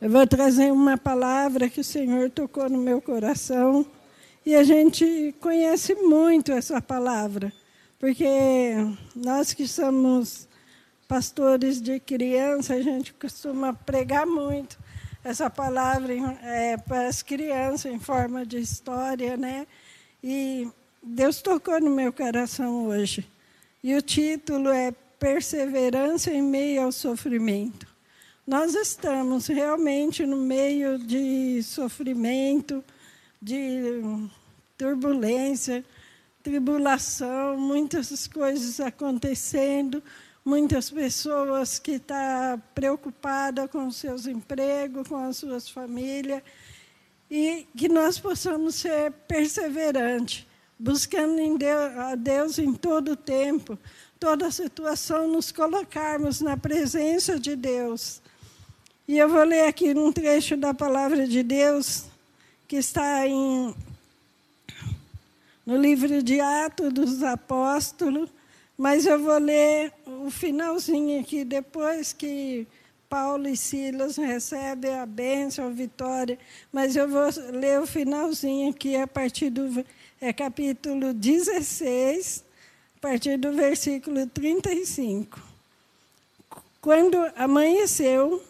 Eu vou trazer uma palavra que o Senhor tocou no meu coração. E a gente conhece muito essa palavra, porque nós que somos pastores de criança, a gente costuma pregar muito essa palavra é, para as crianças em forma de história, né? E Deus tocou no meu coração hoje. E o título é Perseverança em meio ao sofrimento. Nós estamos realmente no meio de sofrimento, de turbulência, tribulação, muitas coisas acontecendo, muitas pessoas que estão tá preocupadas com seus empregos, com as suas famílias, e que nós possamos ser perseverantes, buscando em Deus, a Deus em todo o tempo, toda situação, nos colocarmos na presença de Deus. E eu vou ler aqui um trecho da palavra de Deus que está em, no livro de Atos dos Apóstolos, mas eu vou ler o finalzinho aqui, depois que Paulo e Silas recebem a bênção, a vitória, mas eu vou ler o finalzinho aqui, a partir do é, capítulo 16, a partir do versículo 35. Quando amanheceu,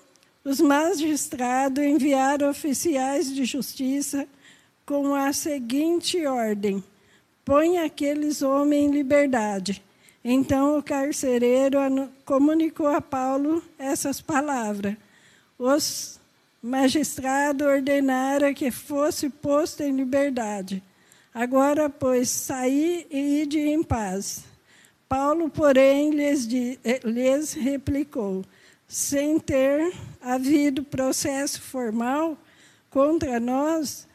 os magistrados enviaram oficiais de justiça com a seguinte ordem: põe aqueles homens em liberdade então o carcereiro comunicou a Paulo essas palavras. Os magistrados ordenaram que fosse posto em liberdade. Agora, pois, saí e ide em paz. Paulo, porém, lhes, eh, lhes replicou: sem ter havido processo formal contra nós,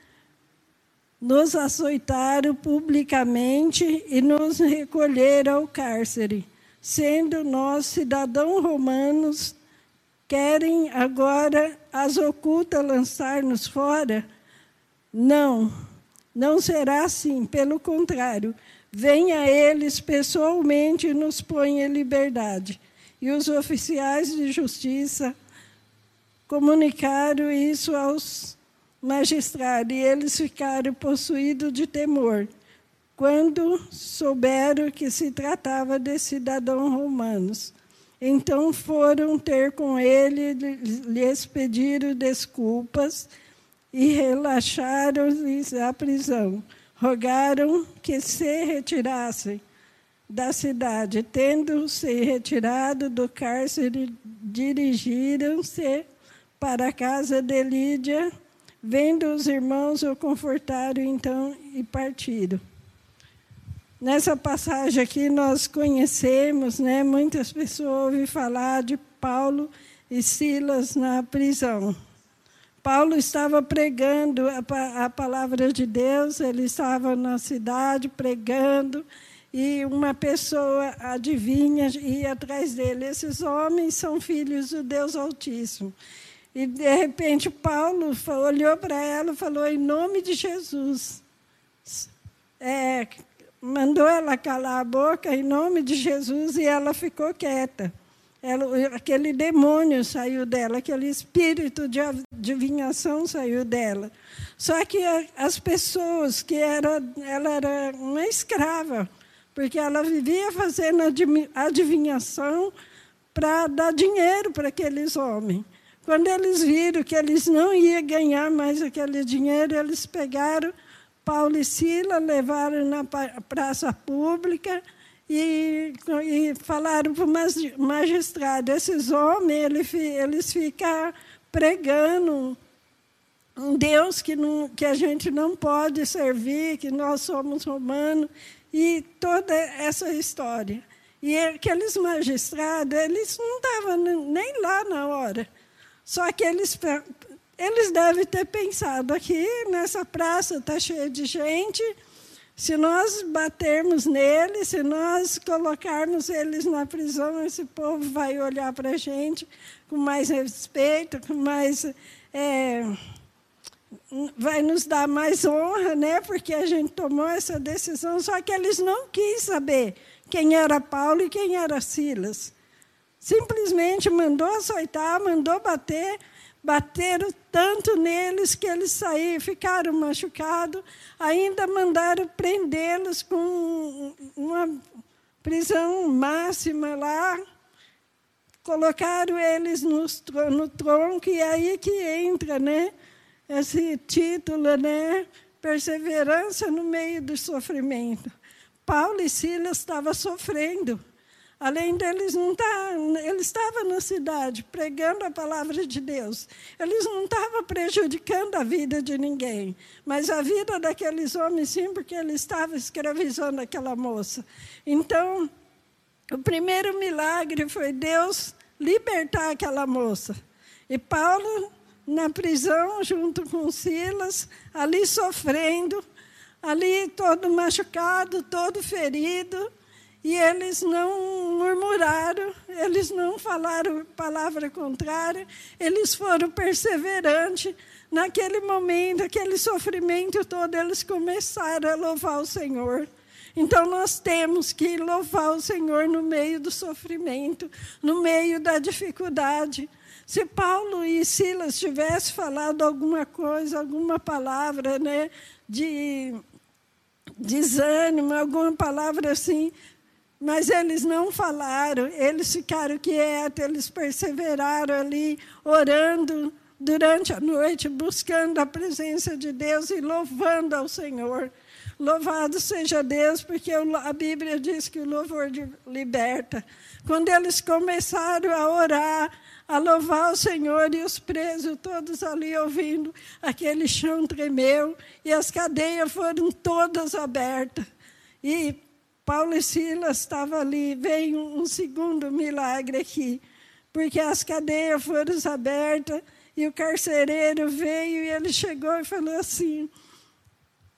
nos açoitaram publicamente e nos recolheram ao cárcere. Sendo nós cidadãos romanos, querem agora as ocultas lançar-nos fora? Não, não será assim, pelo contrário, venha eles pessoalmente e nos põe em liberdade. E os oficiais de justiça comunicaram isso aos magistrado, e eles ficaram possuídos de temor, quando souberam que se tratava de cidadãos romanos. Então foram ter com ele, lhes pediram desculpas e relaxaram-lhes a prisão. Rogaram que se retirassem da cidade. Tendo-se retirado do cárcere, dirigiram-se para a casa de Lídia, Vendo os irmãos, o confortaram então e partiram. Nessa passagem aqui nós conhecemos, né, muitas pessoas ouvem falar de Paulo e Silas na prisão. Paulo estava pregando a, a palavra de Deus, ele estava na cidade pregando, e uma pessoa adivinha e ia atrás dele. Esses homens são filhos do Deus Altíssimo. E, de repente, Paulo olhou para ela e falou: em nome de Jesus. É, mandou ela calar a boca em nome de Jesus e ela ficou quieta. Ela, aquele demônio saiu dela, aquele espírito de adivinhação saiu dela. Só que as pessoas que era, ela era uma escrava, porque ela vivia fazendo adivinhação para dar dinheiro para aqueles homens. Quando eles viram que eles não iam ganhar mais aquele dinheiro, eles pegaram Paulo e Sila, levaram na praça pública e, e falaram para o magistrado: esses homens eles, eles ficam pregando um Deus que, não, que a gente não pode servir, que nós somos romanos, e toda essa história. E aqueles magistrados, eles não estavam nem lá na hora. Só que eles, eles devem ter pensado: aqui nessa praça está cheia de gente, se nós batermos neles, se nós colocarmos eles na prisão, esse povo vai olhar para a gente com mais respeito, com mais. É, vai nos dar mais honra, né? Porque a gente tomou essa decisão. Só que eles não quis saber quem era Paulo e quem era Silas. Simplesmente mandou açoitar, mandou bater, bateram tanto neles que eles saíram, ficaram machucados, ainda mandaram prendê-los com uma prisão máxima lá, colocaram eles no, no tronco, e aí que entra né, esse título, né, perseverança no meio do sofrimento. Paulo e Silas estavam sofrendo. Além deles não tá, ele estava na cidade pregando a palavra de Deus. Eles não estavam prejudicando a vida de ninguém, mas a vida daqueles homens sim, porque ele estava escravizando aquela moça. Então, o primeiro milagre foi Deus libertar aquela moça. E Paulo na prisão, junto com Silas, ali sofrendo, ali todo machucado, todo ferido, e eles não murmuraram, eles não falaram palavra contrária, eles foram perseverantes. Naquele momento, aquele sofrimento todo, eles começaram a louvar o Senhor. Então, nós temos que louvar o Senhor no meio do sofrimento, no meio da dificuldade. Se Paulo e Silas tivessem falado alguma coisa, alguma palavra né, de desânimo, alguma palavra assim, mas eles não falaram, eles ficaram quietos, eles perseveraram ali, orando durante a noite, buscando a presença de Deus e louvando ao Senhor. Louvado seja Deus, porque a Bíblia diz que o louvor liberta. Quando eles começaram a orar, a louvar o Senhor e os presos todos ali ouvindo, aquele chão tremeu e as cadeias foram todas abertas. E Paulo e Silas estavam ali, veio um segundo milagre aqui, porque as cadeias foram abertas e o carcereiro veio e ele chegou e falou assim: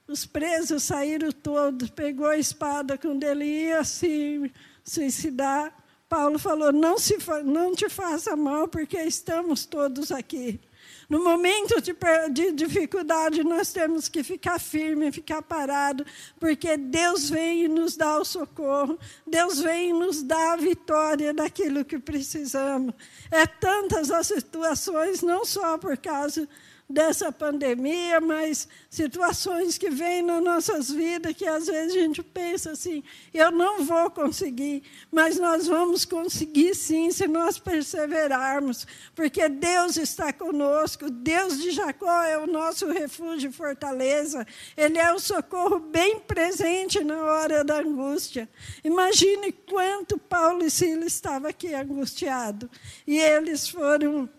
os presos saíram todos, pegou a espada quando ele ia se suicidar. Paulo falou: não, se, não te faça mal, porque estamos todos aqui. No momento de, de, dificuldade, nós temos que ficar firme, ficar parado, porque Deus vem e nos dá o socorro, Deus vem e nos dá a vitória daquilo que precisamos. É tantas as situações, não só por causa dessa pandemia, mas situações que vêm nas nossas vidas que às vezes a gente pensa assim: eu não vou conseguir, mas nós vamos conseguir sim se nós perseverarmos, porque Deus está conosco, Deus de Jacó é o nosso refúgio e fortaleza, Ele é o socorro bem presente na hora da angústia. Imagine quanto Paulo e Silas estavam aqui angustiados, e eles foram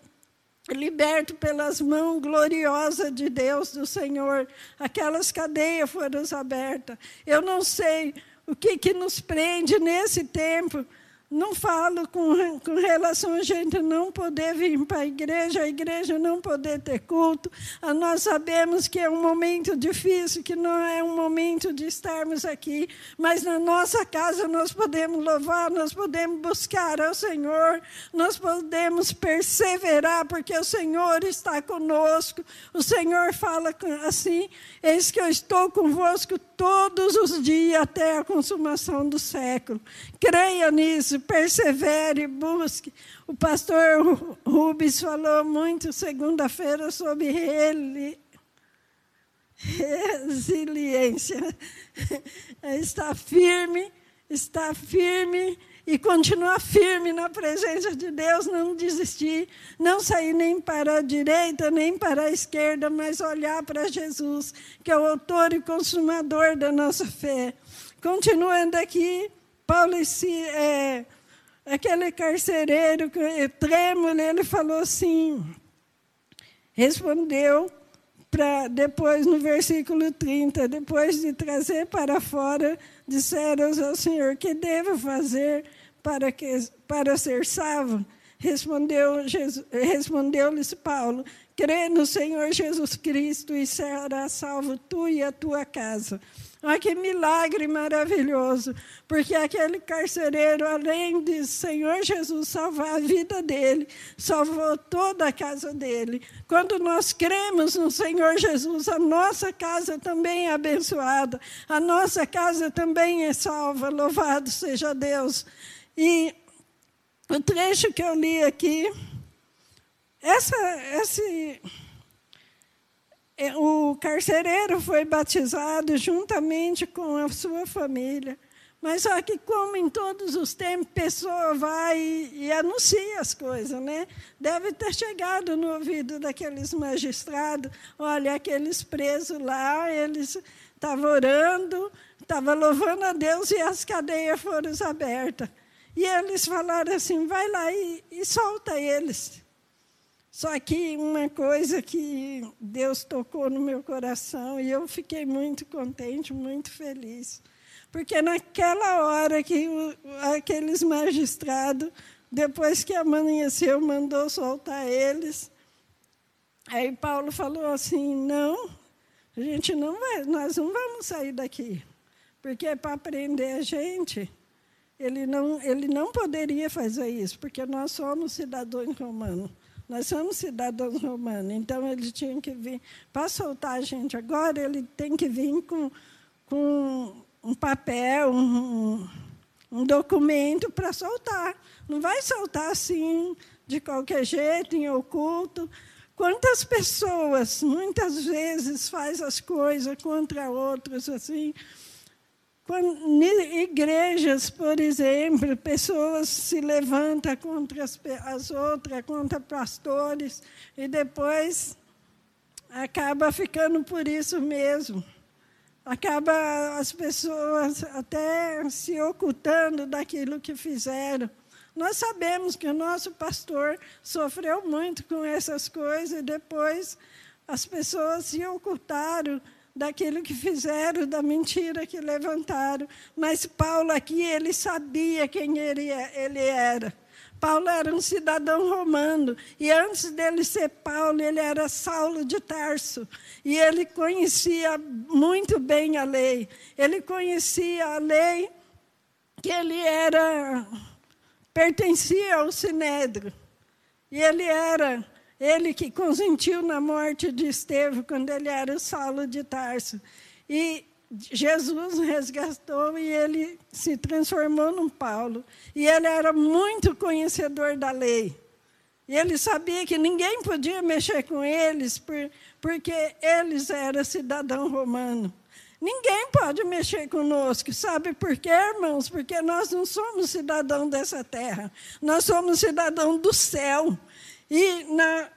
liberto pelas mãos gloriosas de Deus, do Senhor. Aquelas cadeias foram abertas. Eu não sei o que, que nos prende nesse tempo, não falo com, com relação a gente não poder vir para a igreja, a igreja não poder ter culto. Ah, nós sabemos que é um momento difícil, que não é um momento de estarmos aqui, mas na nossa casa nós podemos louvar, nós podemos buscar ao Senhor, nós podemos perseverar, porque o Senhor está conosco. O Senhor fala assim: Eis que eu estou convosco todos os dias até a consumação do século. Creia nisso persevere, busque. O pastor Rubens falou muito segunda-feira sobre ele. Resiliência. Está firme, está firme e continuar firme na presença de Deus, não desistir, não sair nem para a direita, nem para a esquerda, mas olhar para Jesus, que é o autor e consumador da nossa fé. Continuando aqui, Paulo é, aquele carcereiro trêmulo, ele falou assim, respondeu para depois no versículo 30, depois de trazer para fora, disseram ao Senhor, que devo fazer para, que, para ser salvo? Respondeu respondeu-lhes Paulo, crê no Senhor Jesus Cristo e será salvo tu e a tua casa. Olha que milagre maravilhoso, porque aquele carcereiro, além de Senhor Jesus salvar a vida dele, salvou toda a casa dele. Quando nós cremos no Senhor Jesus, a nossa casa também é abençoada, a nossa casa também é salva, louvado seja Deus. E o trecho que eu li aqui, essa, esse, o carcereiro foi batizado juntamente com a sua família. Mas só que, como em todos os tempos, pessoa vai e, e, anuncia as coisas, né? Deve ter chegado no ouvido daqueles magistrados, olha, aqueles presos lá, eles estavam orando, estavam louvando a Deus e as cadeias foram abertas. E eles falaram assim, vai lá e, e solta eles. Só que uma coisa que Deus tocou no meu coração e eu fiquei muito contente, muito feliz. Porque naquela hora que o, aqueles magistrados, depois que amanheceu, mandou soltar eles, aí Paulo falou assim: não, a gente não vai, nós não vamos sair daqui. Porque é para prender a gente, ele não, ele não poderia fazer isso, porque nós somos cidadãos romanos. Nós somos cidadãos romanos, então ele tinha que vir. Para soltar a gente agora, ele tem que vir com, com um papel, um, um documento para soltar. Não vai soltar assim, de qualquer jeito, em oculto. Quantas pessoas, muitas vezes, faz as coisas contra outros assim, quando, igrejas, por exemplo, pessoas se levantam contra as, as outras, contra pastores, e depois acaba ficando por isso mesmo. Acaba as pessoas até se ocultando daquilo que fizeram. Nós sabemos que o nosso pastor sofreu muito com essas coisas e depois as pessoas se ocultaram daquilo que fizeram, da mentira que levantaram. Mas Paulo aqui, ele sabia quem ele, é, ele era. Paulo era um cidadão romano, e antes dele ser Paulo, ele era Saulo de Tarso, e ele conhecia muito bem a lei. Ele conhecia a lei que ele era pertencia ao sinédrio. E ele era ele que consentiu na morte de Estevão quando ele era Saulo de Tarso. E Jesus resgatou e ele se transformou num Paulo. E ele era muito conhecedor da lei. E ele sabia que ninguém podia mexer com eles, porque eles eram cidadão romano. Ninguém pode mexer conosco, sabe por quê, irmãos? Porque nós não somos cidadão dessa terra, nós somos cidadão do céu. E na,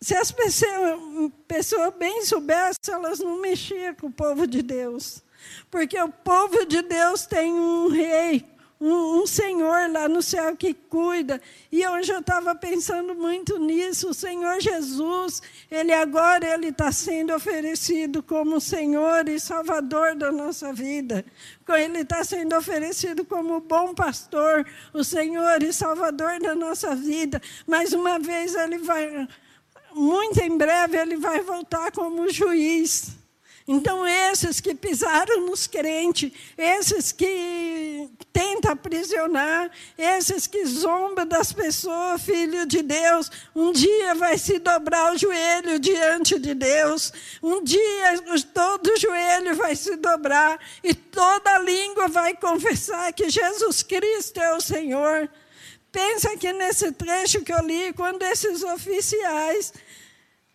se as pessoas, pessoas bem soubessem, elas não mexiam com o povo de Deus. Porque o povo de Deus tem um rei, um, um Senhor lá no céu que cuida. E hoje eu estava pensando muito nisso. O Senhor Jesus, Ele agora ele está sendo oferecido como Senhor e Salvador da nossa vida. Ele está sendo oferecido como bom pastor, o Senhor e Salvador da nossa vida. Mais uma vez Ele vai muito em breve ele vai voltar como juiz. Então, esses que pisaram nos crentes, esses que tentam aprisionar, esses que zombam das pessoas, filho de Deus, um dia vai se dobrar o joelho diante de Deus, um dia todo joelho vai se dobrar e toda língua vai confessar que Jesus Cristo é o Senhor. Pensa que nesse trecho que eu li, quando esses oficiais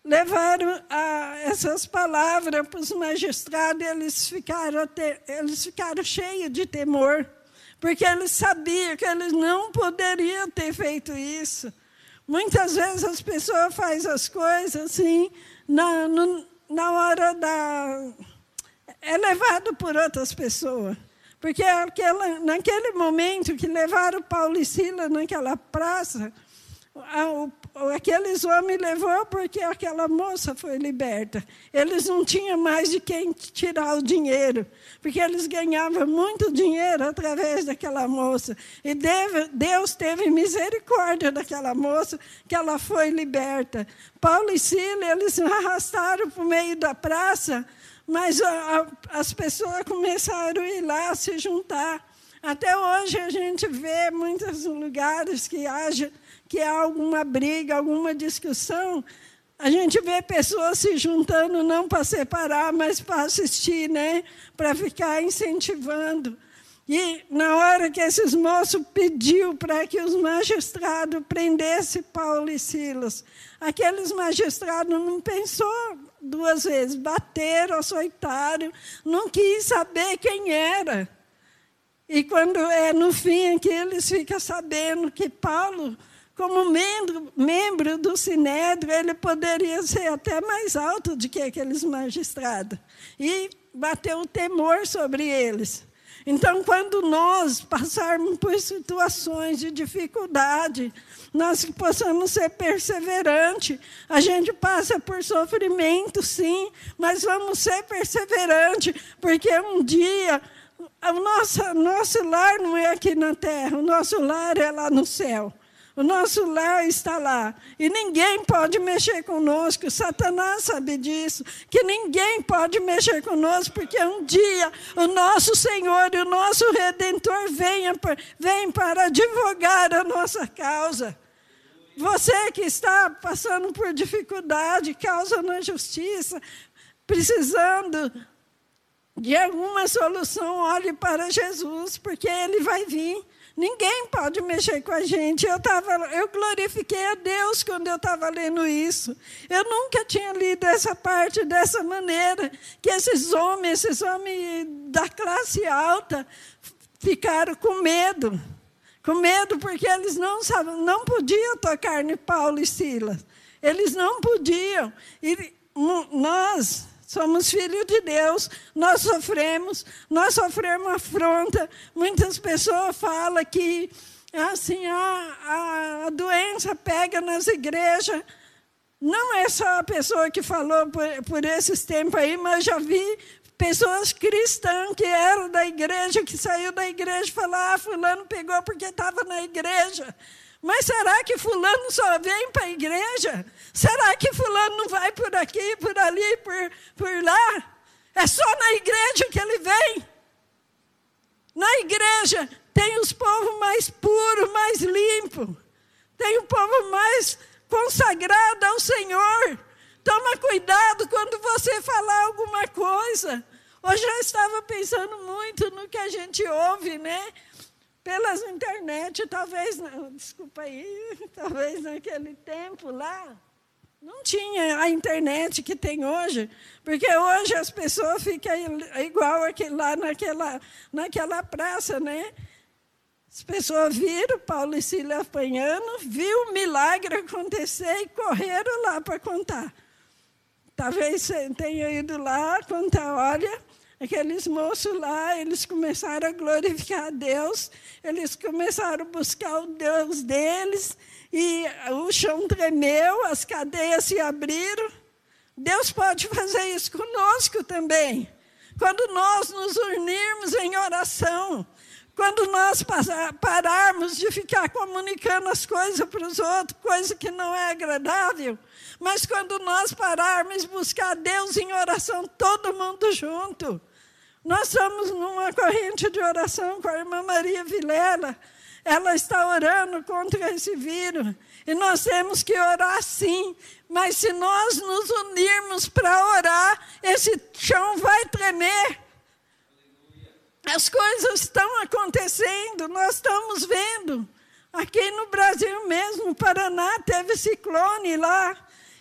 levaram a, essas palavras para os magistrados, eles ficaram, eles ficaram cheios de temor, porque eles sabiam que eles não poderiam ter feito isso. Muitas vezes as pessoas fazem as coisas assim, na, no, na hora da. É levado por outras pessoas. Porque aquela, naquele momento que levaram Paulo e Sila naquela praça, aqueles homens levou porque aquela moça foi liberta. Eles não tinham mais de quem tirar o dinheiro, porque eles ganhavam muito dinheiro através daquela moça. E Deus teve misericórdia daquela moça, que ela foi liberta. Paulo e Sila, eles arrastaram para o meio da praça, mas a, a, as pessoas começaram a ir lá se juntar. Até hoje a gente vê muitos lugares que haja que há alguma briga, alguma discussão, a gente vê pessoas se juntando não para separar, mas para assistir, né? Para ficar incentivando. E na hora que esses moços pediu para que os magistrados prendessem Paulo e Silas, aqueles magistrados não pensou duas vezes, bateram, açoitaram, não quis saber quem era. E quando é no fim que eles ficam sabendo que Paulo, como membro, membro do Sinédrio, ele poderia ser até mais alto do que aqueles magistrados. E bateu o temor sobre eles. Então, quando nós passarmos por situações de dificuldade, nós possamos ser perseverantes. A gente passa por sofrimento, sim, mas vamos ser perseverantes, porque um dia o nosso, nosso lar não é aqui na terra, o nosso lar é lá no céu. O nosso lar está lá. E ninguém pode mexer conosco. Satanás sabe disso. Que ninguém pode mexer conosco, porque um dia o nosso Senhor e o nosso Redentor venha, vem para advogar a nossa causa. Você que está passando por dificuldade, causa na justiça, precisando de alguma solução, olhe para Jesus, porque Ele vai vir. Ninguém pode mexer com a gente. Eu, tava, eu glorifiquei a Deus quando eu estava lendo isso. Eu nunca tinha lido essa parte dessa maneira, que esses homens, esses homens da classe alta, ficaram com medo. Com medo porque eles não, sabiam, não podiam tocar em Paulo e Silas. Eles não podiam. E nós, somos filhos de Deus, nós sofremos, nós sofremos afronta. Muitas pessoas falam que assim a, a doença pega nas igrejas. Não é só a pessoa que falou por, por esses tempos aí, mas já vi pessoas cristãs que eram da igreja, que saiu da igreja e falaram, ah, fulano pegou porque estava na igreja. Mas será que fulano só vem para a igreja? Será que fulano não vai por aqui, por ali, por, por lá? É só na igreja que ele vem. Na igreja tem os povos mais puros, mais limpos. Tem o povo mais consagrado ao Senhor. Toma cuidado quando você falar alguma coisa. Hoje eu estava pensando muito no que a gente ouve, né? Pelas internet, talvez, desculpa aí, talvez naquele tempo lá, não tinha a internet que tem hoje, porque hoje as pessoas ficam igual lá naquela, naquela praça, né? As pessoas viram Paulo e Sílio apanhando, viu o milagre acontecer e correram lá para contar. Talvez tenha ido lá contar, olha, Aqueles moços lá, eles começaram a glorificar a Deus, eles começaram a buscar o Deus deles, e o chão tremeu, as cadeias se abriram. Deus pode fazer isso conosco também. Quando nós nos unirmos em oração, quando nós pararmos de ficar comunicando as coisas para os outros, coisa que não é agradável, mas quando nós pararmos buscar Deus em oração, todo mundo junto. Nós estamos numa corrente de oração com a irmã Maria Vilela. Ela está orando contra esse vírus. E nós temos que orar sim. Mas se nós nos unirmos para orar, esse chão vai tremer. As coisas estão acontecendo, nós estamos vendo. Aqui no Brasil mesmo, no Paraná, teve ciclone lá.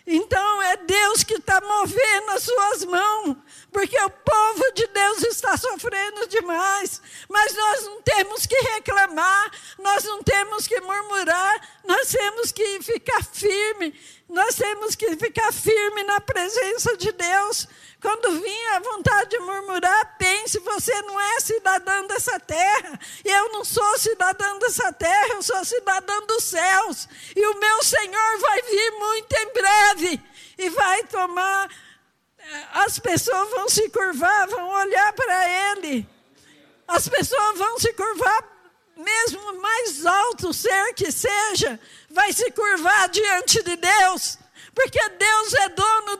Então é Deus que está movendo as suas mãos, porque o povo de Deus está sofrendo demais. Mas nós não temos que reclamar, nós não temos que murmurar, nós temos que ficar firme, nós temos que ficar firme na presença de Deus, quando vinha a vontade de murmurar, pense: você não é cidadão dessa terra. E eu não sou cidadão dessa terra, eu sou cidadão dos céus. E o meu Senhor vai vir muito em breve e vai tomar. Eh, as pessoas vão se curvar, vão olhar para Ele. As pessoas vão se curvar, mesmo mais alto ser que seja, vai se curvar diante de Deus porque Deus é dono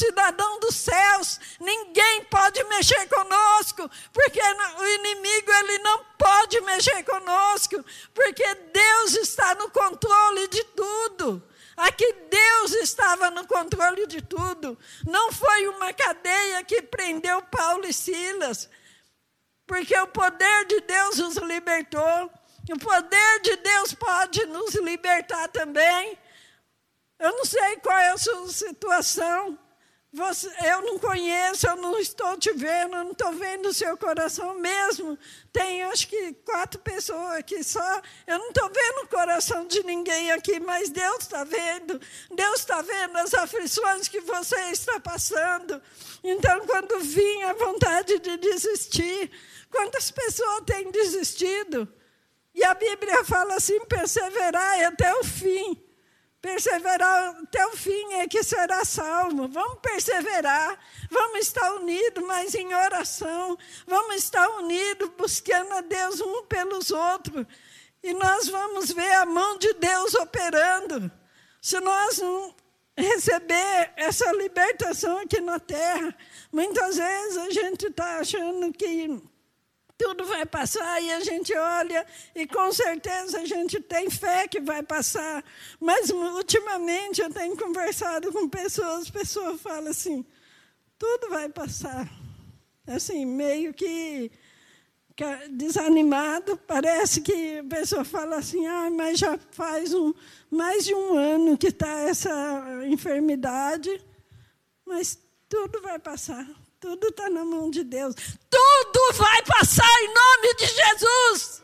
somos cidadãos dos céus. Ninguém pode mexer conosco, porque o inimigo ele não pode mexer conosco, porque Deus está no controle de tudo. Aqui Deus estava no controle de tudo. Não foi uma cadeia que prendeu Paulo e Silas. porque o poder de Deus os libertou. O poder de Deus pode nos libertar também. Eu não sei qual é a sua situação. Você, eu não conheço, eu não estou te vendo, eu não estou vendo o seu coração mesmo. Tem acho que quatro pessoas aqui só. Eu não estou vendo o coração de ninguém aqui, mas Deus está vendo. Deus está vendo as aflições que você está passando. Então, quando vinha a vontade de desistir, quantas pessoas têm desistido? E a Bíblia fala assim: perseverar até o fim. Perseverar até o fim é que será salvo. Vamos perseverar, vamos estar unidos, mas em oração. Vamos estar unidos, buscando a Deus um pelos outros. E nós vamos ver a mão de Deus operando. Se nós não receber essa libertação aqui na terra, muitas vezes a gente está achando que tudo vai passar e a gente olha e com certeza a gente tem fé que vai passar. Mas ultimamente eu tenho conversado com pessoas, pessoas falam assim, tudo vai passar. Assim, meio que desanimado, parece que a pessoa fala assim, ah, mas já faz um, mais de um ano que está essa enfermidade, mas tudo vai passar. Tudo está na mão de Deus. Tudo vai passar em nome de Jesus.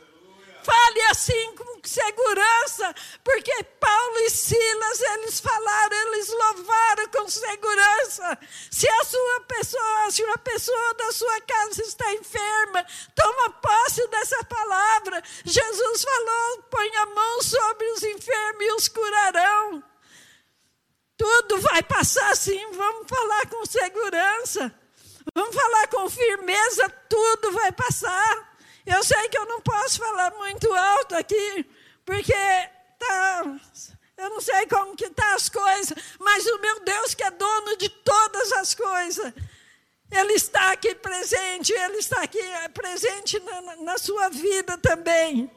Fale assim com segurança, porque Paulo e Silas, eles falaram, eles louvaram com segurança. Se a sua pessoa, se uma pessoa da sua casa está enferma, toma posse dessa palavra. Jesus falou: põe a mão sobre os enfermos e os curarão. Tudo vai passar sim, vamos falar com segurança. Vamos falar com firmeza, tudo vai passar. Eu sei que eu não posso falar muito alto aqui, porque tá, eu não sei como que tá as coisas, mas o meu Deus que é dono de todas as coisas, Ele está aqui presente, Ele está aqui é, presente na, na sua vida também.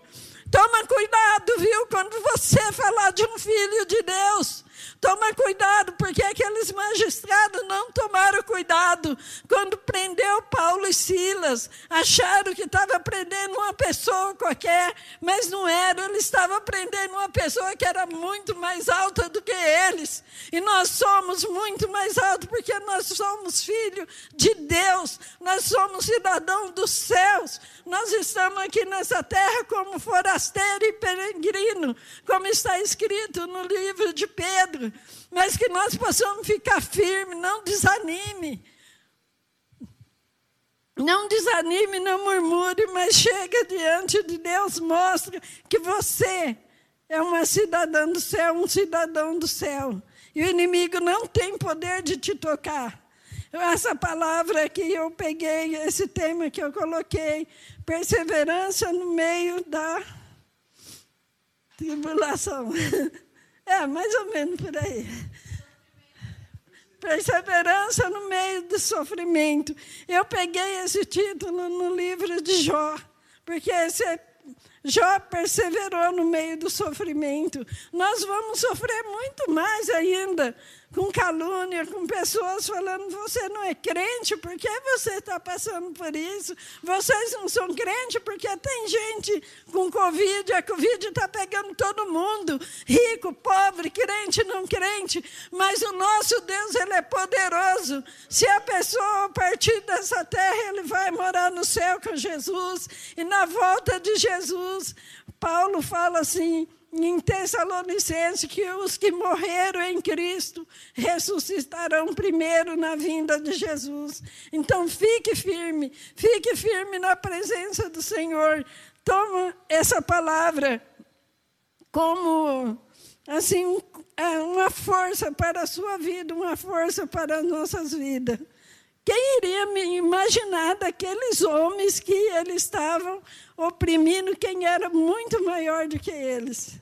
Toma cuidado, viu, quando você falar de um filho de Deus. Toma cuidado, porque aqueles magistrados não cuidado quando e Silas. Acharam que estava prendendo uma pessoa qualquer, mas não era. Ele estava prendendo uma pessoa que era muito mais alta do que eles. E nós somos muito mais altos porque nós somos filhos de Deus. Nós somos cidadãos dos céus. Nós estamos aqui nessa terra como forasteiro e peregrino, como está escrito no livro de Pedro mas que nós possamos ficar firmes, não desanime. Não desanime, não murmure, mas chega diante de Deus, mostra que você é uma cidadã do céu, um cidadão do céu. E o inimigo não tem poder de te tocar. Essa palavra que eu peguei, esse tema que eu coloquei, perseverança no meio da tribulação. É, mais ou menos por aí. Perseverança no meio do sofrimento. Eu peguei esse título no livro de Jó, porque esse é Jó perseverou no meio do sofrimento. Nós vamos sofrer muito mais ainda com calúnia, com pessoas falando: você não é crente, por que você está passando por isso? Vocês não são crentes porque tem gente com Covid, a Covid está pegando todo mundo, rico, pobre, crente, não crente. Mas o nosso Deus, Ele é poderoso. Se a pessoa partir dessa terra, ele vai morar no céu com Jesus. E na volta de Jesus, Paulo fala assim em Tessalonicenses que os que morreram em Cristo ressuscitarão primeiro na vinda de Jesus. Então fique firme, fique firme na presença do Senhor. Toma essa palavra como assim é uma força para a sua vida, uma força para as nossas vidas. Quem iria me imaginar daqueles homens que eles estavam oprimindo quem era muito maior do que eles?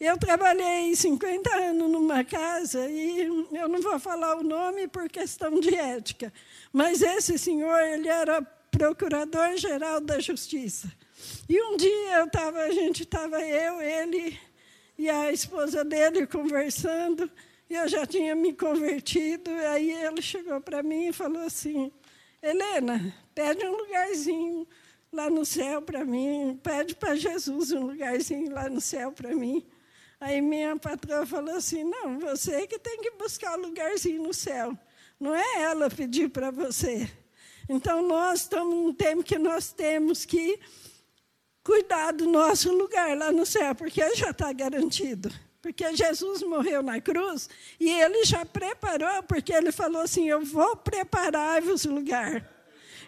Eu trabalhei 50 anos numa casa e eu não vou falar o nome por questão de ética, mas esse senhor ele era procurador-geral da Justiça. E um dia eu tava, a gente estava eu, ele e a esposa dele conversando eu já tinha me convertido, aí ele chegou para mim e falou assim: Helena, pede um lugarzinho lá no céu para mim, pede para Jesus um lugarzinho lá no céu para mim. Aí minha patroa falou assim: não, você que tem que buscar um lugarzinho no céu. Não é ela pedir para você. Então, nós estamos num tempo que nós temos que cuidar do nosso lugar lá no céu, porque já está garantido. Porque Jesus morreu na cruz e ele já preparou, porque ele falou assim: Eu vou preparar-vos lugar.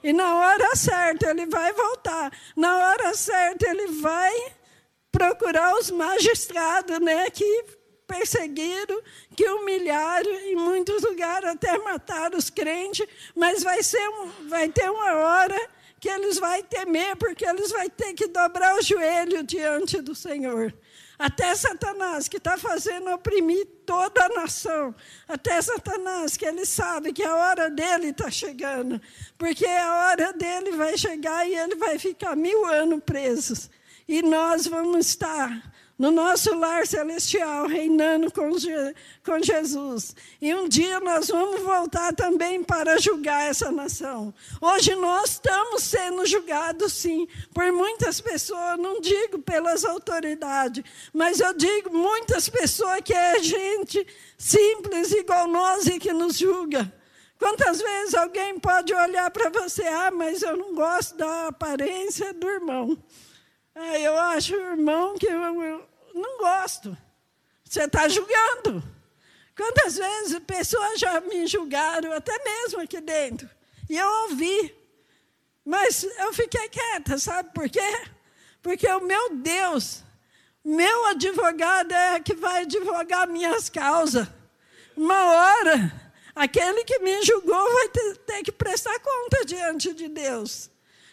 E na hora certa ele vai voltar. Na hora certa ele vai procurar os magistrados, né, que perseguiram, que humilharam em muitos lugares até mataram os crentes, mas vai ser vai ter uma hora que eles vão temer, porque eles vão ter que dobrar o joelho diante do Senhor. Até Satanás, que está fazendo oprimir toda a nação. Até Satanás, que ele sabe que a hora dele está chegando. Porque a hora dele vai chegar e ele vai ficar mil anos preso. E nós vamos estar no nosso lar celestial, reinando com, Je com Jesus. E um dia nós vamos voltar também para julgar essa nação. Hoje nós estamos sendo julgados, sim, por muitas pessoas, não digo pelas autoridades, mas eu digo muitas pessoas que é gente simples, igual nós, e que nos julga. Quantas vezes alguém pode olhar para você, ah, mas eu não gosto da aparência do irmão. Ah, eu acho, irmão, que não gosto. Você está julgando. Quantas vezes pessoas já me julgaram, até mesmo aqui dentro, e eu ouvi. Mas eu fiquei quieta, sabe por quê? Porque o meu Deus, meu advogado é que vai advogar minhas causas. Uma hora, aquele que me julgou vai ter, ter que prestar conta diante de Deus.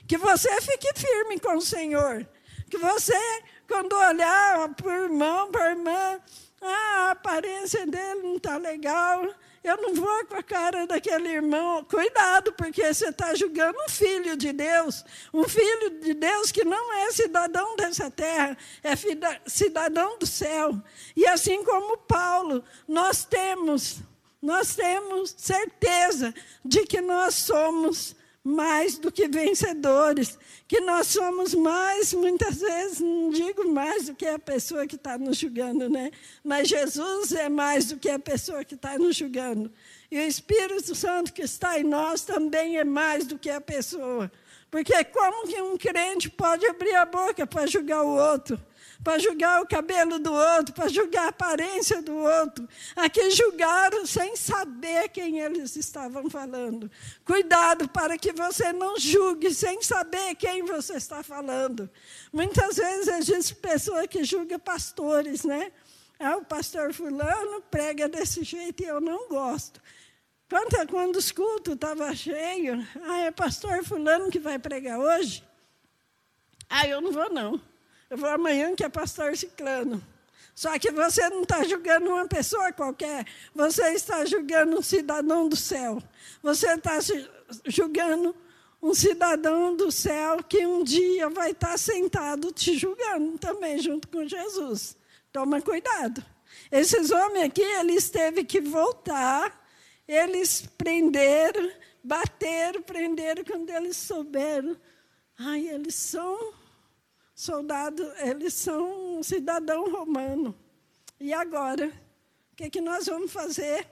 Que você fique firme com o Senhor que você, quando olhar para o irmão, para a irmã, ah, a aparência dele não está legal, eu não vou com a cara daquele irmão. Cuidado, porque você está julgando um filho de Deus, um filho de Deus que não é cidadão dessa terra, é cidadão do céu. E assim como Paulo, nós temos, nós temos certeza de que nós somos mais do que vencedores, que nós somos mais, muitas vezes, não digo mais do que a pessoa que está nos julgando, né? Mas Jesus é mais do que a pessoa que está nos julgando. E o Espírito Santo que está em nós também é mais do que a pessoa. Porque como que um crente pode abrir a boca para julgar o outro? Para julgar o cabelo do outro, para julgar a aparência do outro. Aqui julgaram sem saber quem eles estavam falando. Cuidado para que você não julgue sem saber quem você está falando. Muitas vezes existe pessoa que julga pastores, né? Ah, o pastor fulano prega desse jeito e eu não gosto. Quando, quando os cultos estavam cheios, ah, é pastor fulano que vai pregar hoje? Ah, eu não vou não. Eu vou amanhã que é pastor ciclano. Só que você não está julgando uma pessoa qualquer, você está julgando um cidadão do céu. Você está julgando um cidadão do céu que um dia vai estar sentado te julgando também, junto com Jesus. Toma cuidado. Esses homens aqui, eles teve que voltar, eles prenderam, bateram, prenderam quando eles souberam. Ai, eles são soldados, eles são um cidadão romano. E agora? O que, é que nós vamos fazer?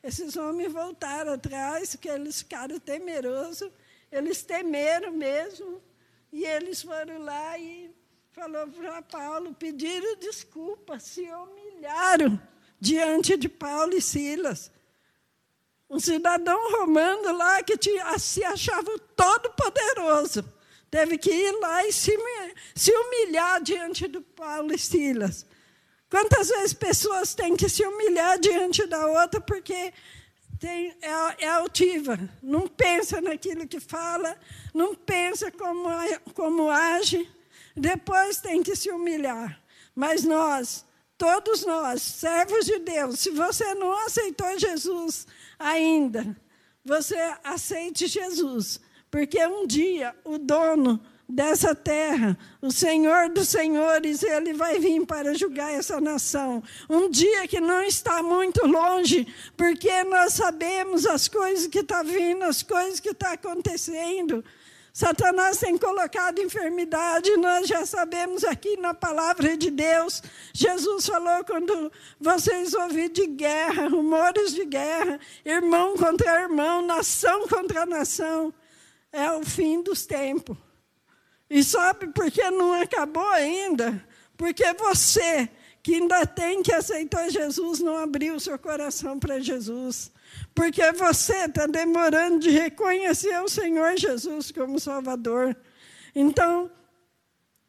Esses homens voltaram atrás, porque eles ficaram temerosos, eles temeram mesmo, e eles foram lá e falou para Paulo, pediram desculpa, se humilharam diante de Paulo e Silas. Um cidadão romano lá que tinha, se achava todo poderoso teve que ir lá e se, se humilhar diante do Paulo e Silas. Quantas vezes pessoas têm que se humilhar diante da outra porque tem, é, é, altiva, não pensa naquilo que fala, não pensa como, como age, depois tem que se humilhar. Mas nós, todos nós, servos de Deus, se você não aceitou Jesus ainda, você aceite Jesus porque um dia o dono dessa terra, o Senhor dos Senhores, ele vai vir para julgar essa nação. Um dia que não está muito longe, porque nós sabemos as coisas que estão tá vindo, as coisas que estão tá acontecendo. Satanás tem colocado enfermidade, nós já sabemos aqui na palavra de Deus. Jesus falou quando vocês ouvirem de guerra, rumores de guerra, irmão contra irmão, nação contra nação, é o fim dos tempos. E sabe por que não acabou ainda? Porque você, que ainda tem que aceitar Jesus, não abriu seu coração para Jesus. Porque você está demorando de reconhecer o Senhor Jesus como Salvador. Então,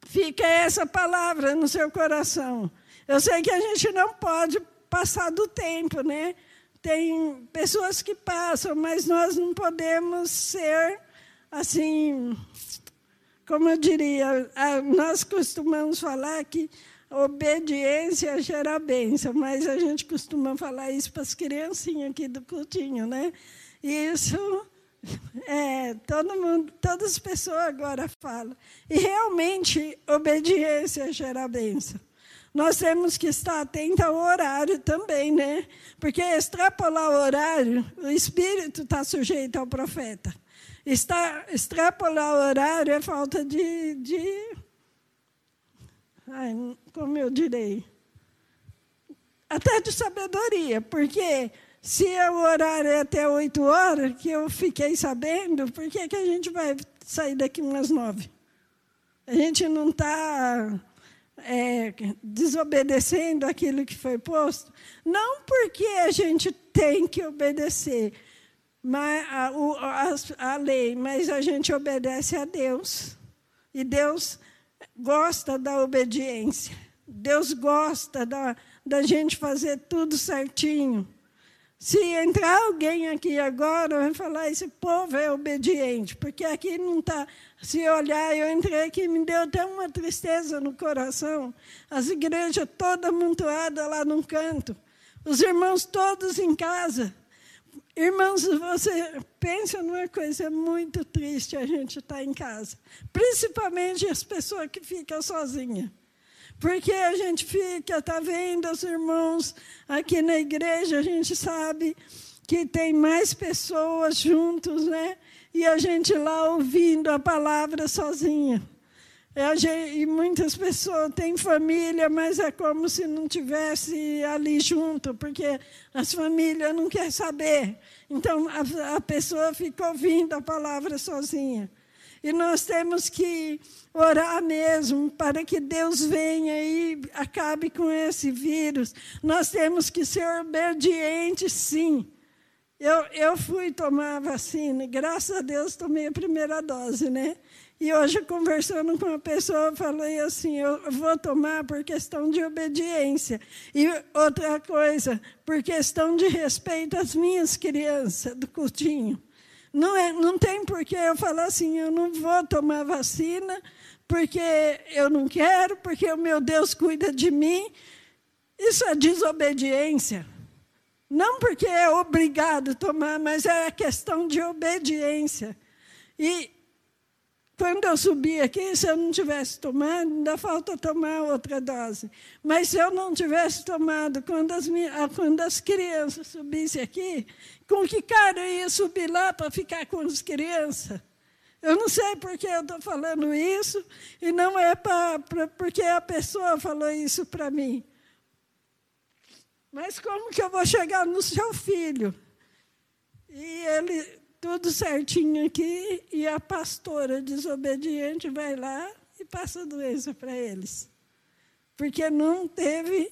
fica essa palavra no seu coração. Eu sei que a gente não pode passar do tempo, né? Tem pessoas que passam, mas nós não podemos ser assim como eu diria, nós costumamos falar que obediência gera bênção, mas a gente costuma falar isso para as criancinhas aqui do cultinho, né? Isso é, todo mundo, todas as pessoas agora falam. E realmente obediência gera bênção. Nós temos que estar atentos ao horário também, né? Porque extrapolar o horário, o espírito está sujeito ao profeta. Está, extrapolar o horário é falta de, de ai, como eu direi, até de sabedoria, porque se o horário é até oito horas, que eu fiquei sabendo, por que, que a gente vai sair daqui umas nove? A gente não está é, desobedecendo aquilo que foi posto? Não porque a gente tem que obedecer, mas, a, a, a lei, mas a gente obedece a Deus. E Deus gosta da obediência. Deus gosta da, da gente fazer tudo certinho. Se entrar alguém aqui agora, vai falar: esse povo é obediente, porque aqui não está. Se olhar, eu entrei aqui, me deu até uma tristeza no coração. As igrejas todas amontoadas lá num canto, os irmãos todos em casa. Irmãos, você pensa numa coisa muito triste a gente estar tá em casa, principalmente as pessoas que ficam sozinhas. Porque a gente fica, está vendo os irmãos aqui na igreja, a gente sabe que tem mais pessoas juntos, né? E a gente lá ouvindo a palavra sozinha. E muitas pessoas têm família, mas é como se não tivesse ali junto, porque as famílias não querem saber. Então a, a pessoa fica ouvindo a palavra sozinha. E nós temos que orar mesmo para que Deus venha e acabe com esse vírus. Nós temos que ser obedientes, sim. Eu, eu fui tomar a vacina, graças a Deus tomei a primeira dose, né? E hoje, conversando com uma pessoa, falei assim: eu vou tomar por questão de obediência. E outra coisa, por questão de respeito às minhas crianças do cultinho. Não, é, não tem por que eu falar assim: eu não vou tomar vacina, porque eu não quero, porque o meu Deus cuida de mim. Isso é desobediência. Não porque é obrigado tomar, mas é a questão de obediência. E quando eu subi aqui, se eu não tivesse tomado, ainda falta tomar outra dose. Mas se eu não tivesse tomado, quando as, minhas, ah, quando as crianças subissem aqui, com que cara eu ia subir lá para ficar com as crianças? Eu não sei por que eu estou falando isso, e não é pra, pra, porque a pessoa falou isso para mim. Mas como que eu vou chegar no seu filho? E ele tudo certinho aqui, e a pastora desobediente vai lá e passa doença para eles. Porque não teve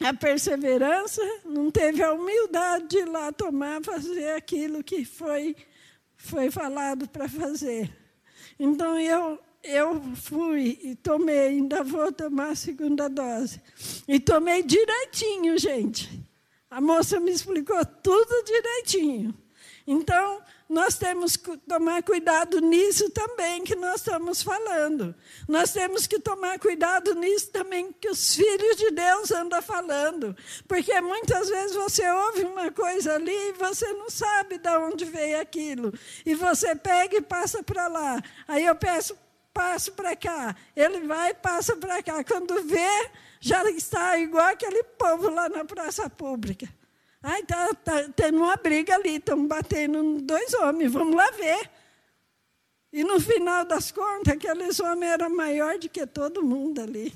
a perseverança, não teve a humildade de ir lá tomar, fazer aquilo que foi, foi falado para fazer. Então eu, eu fui e tomei, ainda vou tomar a segunda dose. E tomei direitinho, gente. A moça me explicou tudo direitinho. Então, nós temos que tomar cuidado nisso também que nós estamos falando. Nós temos que tomar cuidado nisso também que os filhos de Deus andam falando. Porque muitas vezes você ouve uma coisa ali e você não sabe de onde veio aquilo. E você pega e passa para lá. Aí eu peço, passo para cá. Ele vai e passa para cá. Quando vê, já está igual aquele povo lá na praça pública. Ai, tá, tá tendo uma briga ali, estão batendo dois homens, vamos lá ver. E no final das contas, aqueles homens eram maior do que todo mundo ali.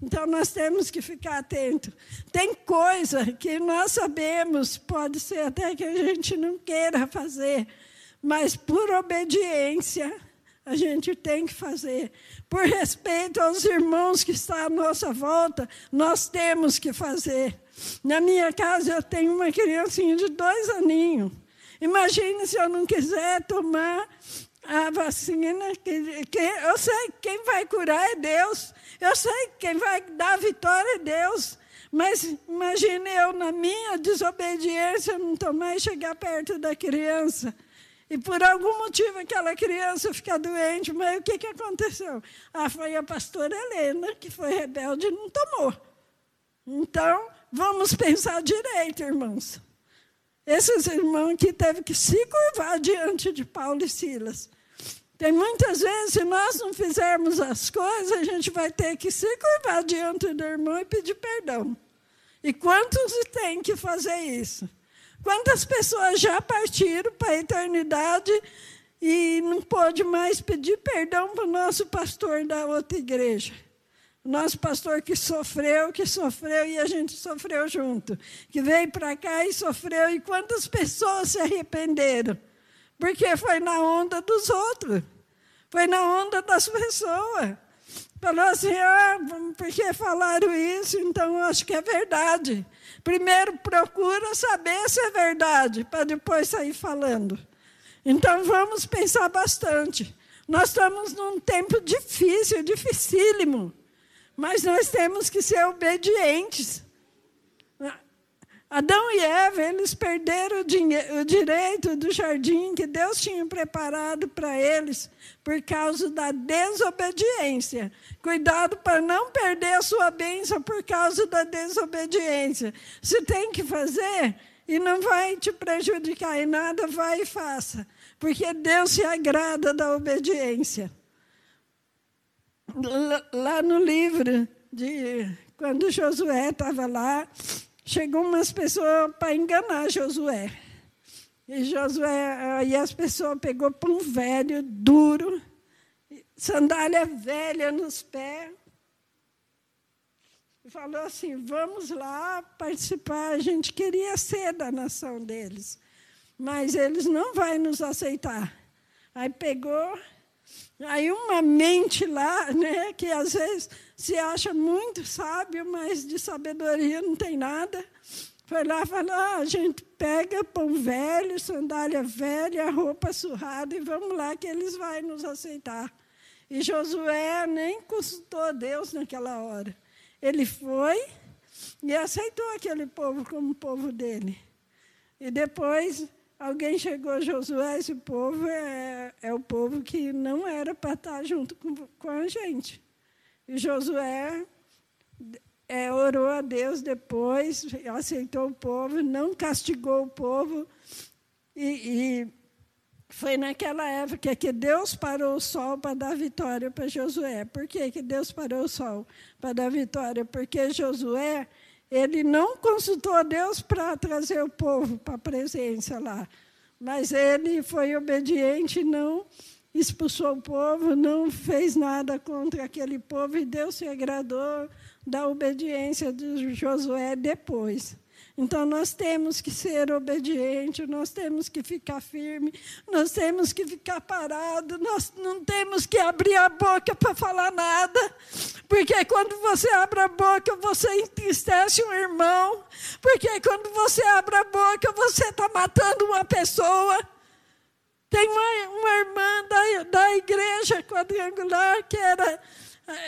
Então nós temos que ficar atento. Tem coisa que nós sabemos, pode ser até que a gente não queira fazer, mas por obediência a gente tem que fazer. Por respeito aos irmãos que estão à nossa volta, nós temos que fazer. Na minha casa eu tenho uma criancinha de dois aninhos. Imagine se eu não quiser tomar a vacina. Que, que, eu sei que quem vai curar é Deus. Eu sei que quem vai dar a vitória é Deus. Mas imagine eu, na minha desobediência, não tomar e chegar perto da criança. E por algum motivo aquela criança fica doente, mas o que, que aconteceu? Ah, foi a pastora Helena, que foi rebelde e não tomou. Então, vamos pensar direito, irmãos. Esses irmãos que teve que se curvar diante de Paulo e Silas. Tem muitas vezes, se nós não fizermos as coisas, a gente vai ter que se curvar diante do irmão e pedir perdão. E quantos tem que fazer isso? Quantas pessoas já partiram para a eternidade e não pôde mais pedir perdão para o nosso pastor da outra igreja? Nosso pastor que sofreu, que sofreu e a gente sofreu junto. Que veio para cá e sofreu. E quantas pessoas se arrependeram? Porque foi na onda dos outros. Foi na onda das pessoas. Falou assim, ah, porque falaram isso, então eu acho que é verdade. Primeiro procura saber se é verdade, para depois sair falando. Então vamos pensar bastante. Nós estamos num tempo difícil, dificílimo, mas nós temos que ser obedientes. Adão e Eva, eles perderam o, o, direito do jardim que Deus tinha preparado para eles por causa da desobediência. Cuidado para não perder a sua bênção por causa da desobediência. Se tem que fazer e não vai te prejudicar em nada, vai e faça. Porque Deus se agrada da obediência. Lá no livro de quando Josué estava lá, chegou umas pessoas para enganar Josué. E Josué, aí as pessoas pegou pão velho, duro, sandália velha nos pés. E falou assim: vamos lá participar. A gente queria ser da nação deles, mas eles não vão nos aceitar. Aí pegou, aí uma mente lá, né, que às vezes se acha muito sábio, mas de sabedoria não tem nada. Foi lá e falou: ah, a gente pega pão velho, sandália velha, roupa surrada e vamos lá que eles vão nos aceitar. E Josué nem consultou Deus naquela hora. Ele foi e aceitou aquele povo como povo dele. E depois alguém chegou a Josué, esse povo é, é o povo que não era para estar junto com, com a gente. E Josué é, orou a Deus depois, aceitou o povo, não castigou o povo. E, e foi naquela época que Deus parou o sol para dar vitória para Josué. Por que, que Deus parou o sol para dar vitória? Porque Josué ele não consultou a Deus para trazer o povo para a presença lá. Mas ele foi obediente, não expulsou o povo, não fez nada contra aquele povo e Deus se agradou da obediência de Josué depois. Então nós temos que ser obedientes, nós temos que ficar firme, nós temos que ficar parado, nós não temos que abrir a boca para falar nada, porque quando você abre a boca você entristece um irmão, porque quando você abre a boca você está matando uma pessoa. Tem uma, uma irmã da, da igreja quadrangular que era.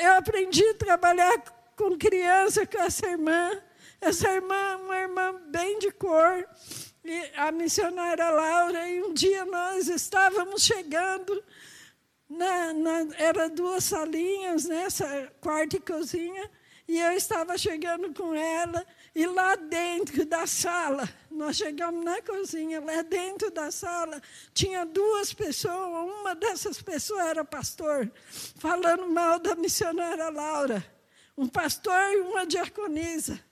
Eu aprendi a trabalhar com criança com essa irmã. Essa irmã, uma irmã bem de cor, e a missionária Laura, e um dia nós estávamos chegando, na, na, era duas salinhas, nessa né, quarto e cozinha, e eu estava chegando com ela, e lá dentro da sala, nós chegamos na cozinha, lá dentro da sala, tinha duas pessoas, uma dessas pessoas era pastor, falando mal da missionária Laura. Um pastor e uma diaconisa.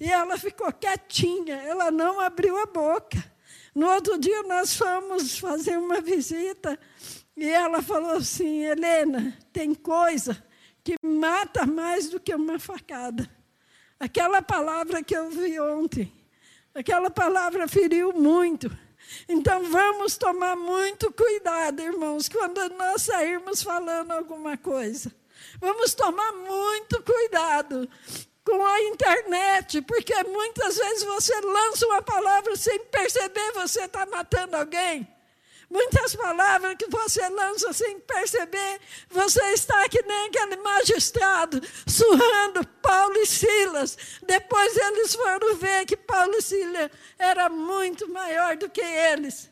E ela ficou quietinha, ela não abriu a boca. No outro dia, nós fomos fazer uma visita E ela falou assim: Helena, tem coisa que mata mais do que uma facada. Aquela palavra que eu vi ontem, aquela palavra feriu muito. Então vamos tomar muito cuidado, irmãos, quando nós sairmos falando alguma coisa. Vamos tomar muito cuidado com a internet, porque muitas vezes você lança uma palavra sem perceber, você está matando alguém. Muitas palavras que você lança sem perceber, você está que nem aquele magistrado, surrando Paulo e Silas. Depois eles foram ver que Paulo e Silas era muito maior do que eles.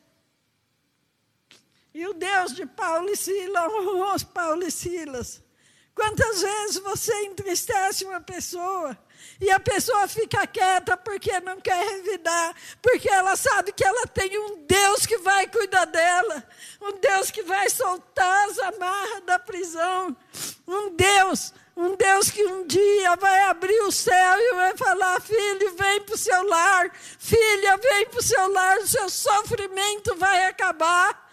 E o Deus de Paulo e Silas honrou Paulo e Silas. Quantas vezes você entristece uma pessoa e a pessoa fica quieta porque não quer revidar, porque ela sabe que ela tem um Deus que vai cuidar dela, um Deus que vai soltar as amarras da prisão, um Deus, um Deus que um dia vai abrir o céu e vai falar: filho, vem para o seu lar, filha, vem para o seu lar, o seu sofrimento vai acabar.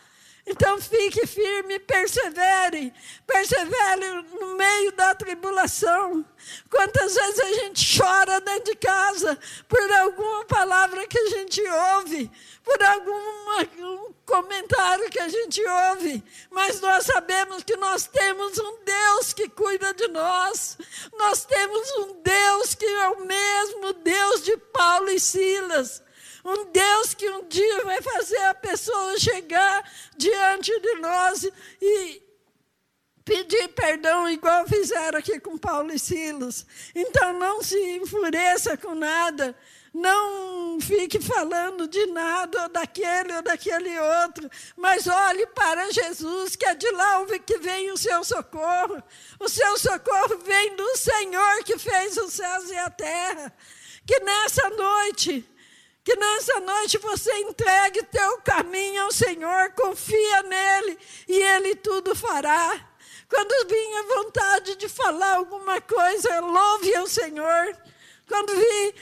Então fique firme, persevere, persevere no meio da tribulação. Quantas vezes a gente chora dentro de casa por alguma palavra que a gente ouve, por algum comentário que a gente ouve, mas nós sabemos que nós temos um Deus que cuida de nós, nós temos um Deus que é o mesmo Deus de Paulo e Silas. Um Deus que um dia vai fazer a pessoa chegar diante de nós e pedir perdão, igual fizeram aqui com Paulo e Silas. Então não se enfureça com nada. Não fique falando de nada, ou daquele ou daquele outro, mas olhe para Jesus, que é de lá que vem o seu socorro. O seu socorro vem do Senhor que fez os céus e a terra. Que nessa noite que nessa noite você entregue teu caminho ao Senhor, confia nele e ele tudo fará. Quando vinha vontade de falar alguma coisa, louve ao Senhor. Quando vi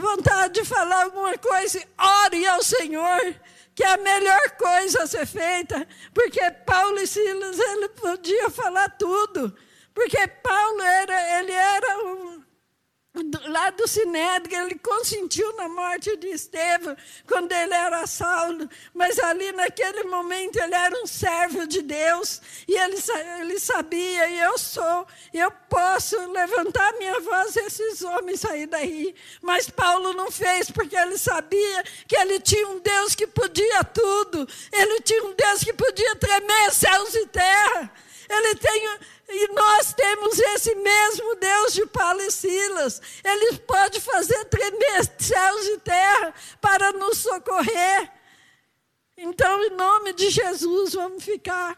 vontade de falar alguma coisa, ore ao Senhor, que é a melhor coisa a ser feita, porque Paulo e Silas ele podia falar tudo, porque Paulo era ele era um lá do Sinédrio, ele consentiu na morte de Estevão, quando ele era Saulo, mas ali naquele momento ele era um servo de Deus, e ele, ele sabia, e eu sou, eu posso levantar minha voz e esses homens sair daí, mas Paulo não fez, porque ele sabia que ele tinha um Deus que podia tudo, ele tinha um Deus que podia tremer céus e terra, ele tem e nós temos esse mesmo Deus de Paulo e Silas. Ele pode fazer tremer céus e terra para nos socorrer. Então, em nome de Jesus, vamos ficar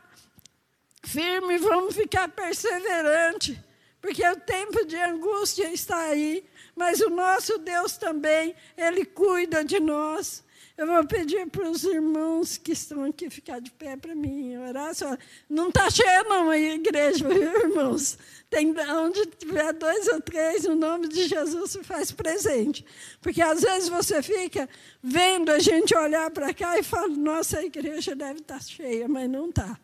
firmes, vamos ficar perseverantes, porque o tempo de angústia está aí, mas o nosso Deus também, Ele cuida de nós. Eu vou pedir para os irmãos que estão aqui ficar de pé para mim orar. Só. Não está cheia, não, a igreja, viu, irmãos? Tem, onde tiver dois ou três, o nome de Jesus se faz presente. Porque às vezes você fica vendo a gente olhar para cá e fala: nossa, a igreja deve estar tá cheia, mas não está.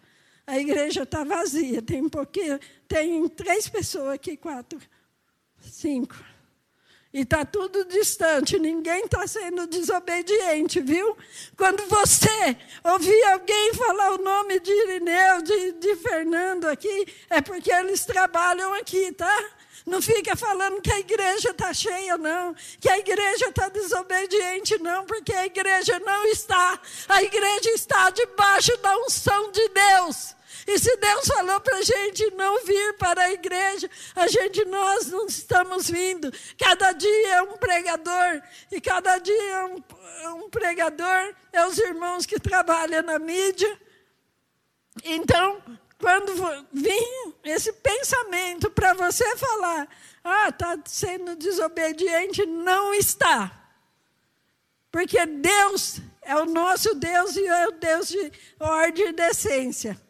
A igreja está vazia. Tem um pouquinho, tem três pessoas aqui, quatro, cinco. E está tudo distante, ninguém está sendo desobediente, viu? Quando você ouvir alguém falar o nome de Irineu, de, de Fernando aqui, é porque eles trabalham aqui, tá? Não fica falando que a igreja está cheia, não. Que a igreja está desobediente, não. Porque a igreja não está. A igreja está debaixo da unção de Deus. E se Deus falou para a gente não vir para a igreja, a gente, nós não estamos vindo. Cada dia é um pregador, e cada dia é um, é um pregador, é os irmãos que trabalham na mídia. Então, quando vir esse pensamento para você falar, ah, está sendo desobediente, não está. Porque Deus é o nosso Deus e é o Deus de ordem e decência.